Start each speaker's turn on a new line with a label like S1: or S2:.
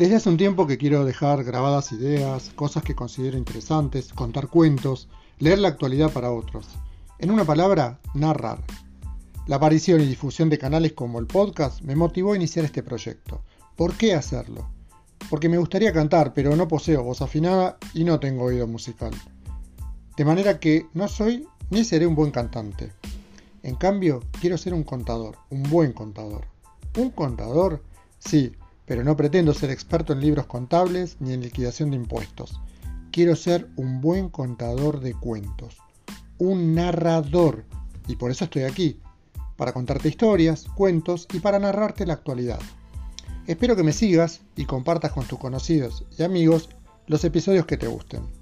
S1: Desde hace un tiempo que quiero dejar grabadas ideas, cosas que considero interesantes, contar cuentos, leer la actualidad para otros. En una palabra, narrar. La aparición y difusión de canales como el podcast me motivó a iniciar este proyecto. ¿Por qué hacerlo? Porque me gustaría cantar, pero no poseo voz afinada y no tengo oído musical. De manera que no soy ni seré un buen cantante. En cambio, quiero ser un contador, un buen contador. ¿Un contador? Sí, pero no pretendo ser experto en libros contables ni en liquidación de impuestos. Quiero ser un buen contador de cuentos, un narrador, y por eso estoy aquí, para contarte historias, cuentos y para narrarte la actualidad. Espero que me sigas y compartas con tus conocidos y amigos los episodios que te gusten.